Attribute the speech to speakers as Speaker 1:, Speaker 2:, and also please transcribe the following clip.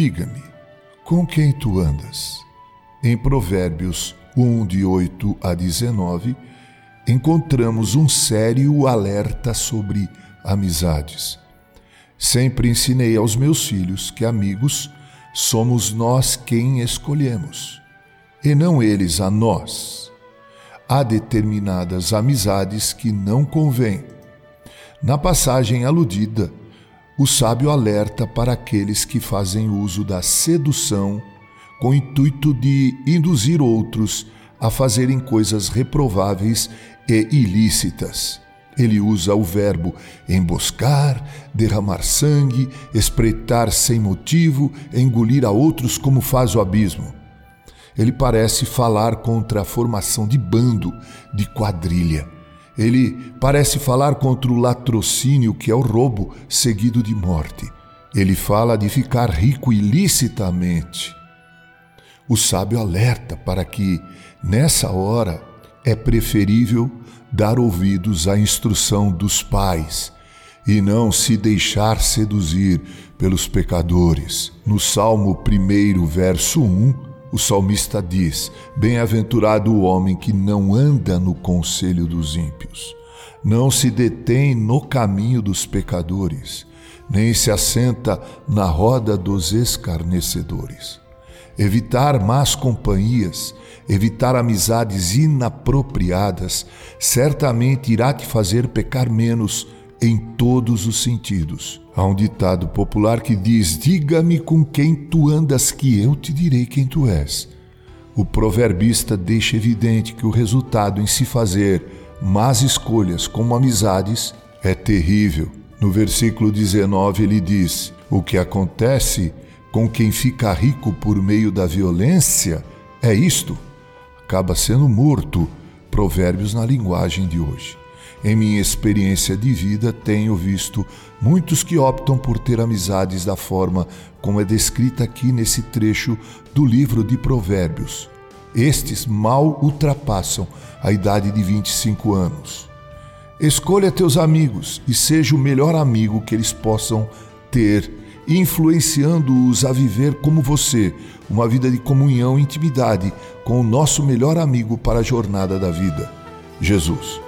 Speaker 1: Diga-me, com quem tu andas? Em Provérbios 1, de 8 a 19, encontramos um sério alerta sobre amizades. Sempre ensinei aos meus filhos que amigos somos nós quem escolhemos, e não eles a nós. Há determinadas amizades que não convêm. Na passagem aludida, o sábio alerta para aqueles que fazem uso da sedução com o intuito de induzir outros a fazerem coisas reprováveis e ilícitas. Ele usa o verbo emboscar, derramar sangue, espreitar sem motivo, engolir a outros como faz o abismo. Ele parece falar contra a formação de bando, de quadrilha. Ele parece falar contra o latrocínio, que é o roubo seguido de morte. Ele fala de ficar rico ilicitamente. O sábio alerta para que, nessa hora, é preferível dar ouvidos à instrução dos pais e não se deixar seduzir pelos pecadores. No Salmo 1, verso 1, o salmista diz: Bem-aventurado o homem que não anda no conselho dos ímpios, não se detém no caminho dos pecadores, nem se assenta na roda dos escarnecedores. Evitar más companhias Evitar amizades inapropriadas certamente irá te fazer pecar menos em todos os sentidos. Há um ditado popular que diz: Diga-me com quem tu andas, que eu te direi quem tu és. O proverbista deixa evidente que o resultado em se fazer más escolhas como amizades é terrível. No versículo 19 ele diz: O que acontece com quem fica rico por meio da violência é isto acaba sendo morto. Provérbios na linguagem de hoje. Em minha experiência de vida, tenho visto muitos que optam por ter amizades da forma como é descrita aqui nesse trecho do livro de Provérbios. Estes mal ultrapassam a idade de 25 anos. Escolha teus amigos e seja o melhor amigo que eles possam ter influenciando-os a viver como você, uma vida de comunhão e intimidade com o nosso melhor amigo para a jornada da vida, Jesus.